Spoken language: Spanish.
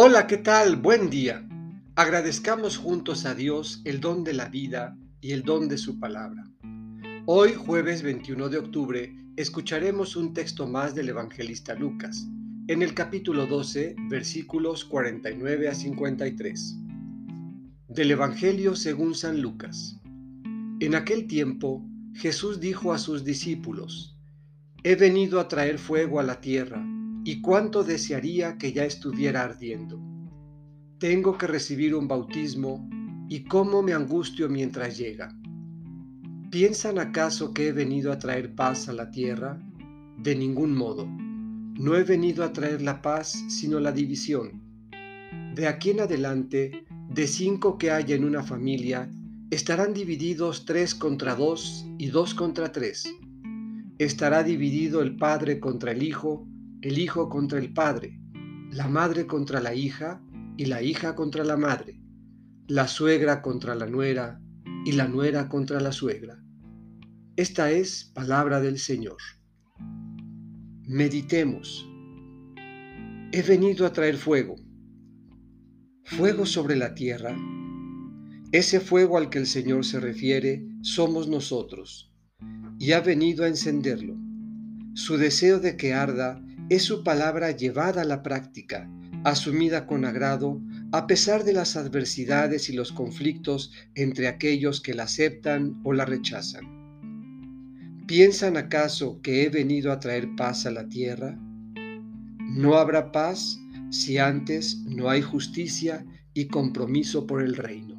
Hola, ¿qué tal? Buen día. Agradezcamos juntos a Dios el don de la vida y el don de su palabra. Hoy, jueves 21 de octubre, escucharemos un texto más del evangelista Lucas, en el capítulo 12, versículos 49 a 53. Del Evangelio según San Lucas. En aquel tiempo, Jesús dijo a sus discípulos, He venido a traer fuego a la tierra y cuánto desearía que ya estuviera ardiendo. Tengo que recibir un bautismo y cómo me angustio mientras llega. ¿Piensan acaso que he venido a traer paz a la tierra? De ningún modo. No he venido a traer la paz, sino la división. De aquí en adelante, de cinco que haya en una familia, estarán divididos tres contra dos y dos contra tres. Estará dividido el padre contra el hijo, el hijo contra el padre, la madre contra la hija y la hija contra la madre, la suegra contra la nuera y la nuera contra la suegra. Esta es palabra del Señor. Meditemos. He venido a traer fuego. Fuego sobre la tierra. Ese fuego al que el Señor se refiere somos nosotros, y ha venido a encenderlo. Su deseo de que arda es su palabra llevada a la práctica, asumida con agrado, a pesar de las adversidades y los conflictos entre aquellos que la aceptan o la rechazan. ¿Piensan acaso que he venido a traer paz a la tierra? No habrá paz si antes no hay justicia y compromiso por el reino.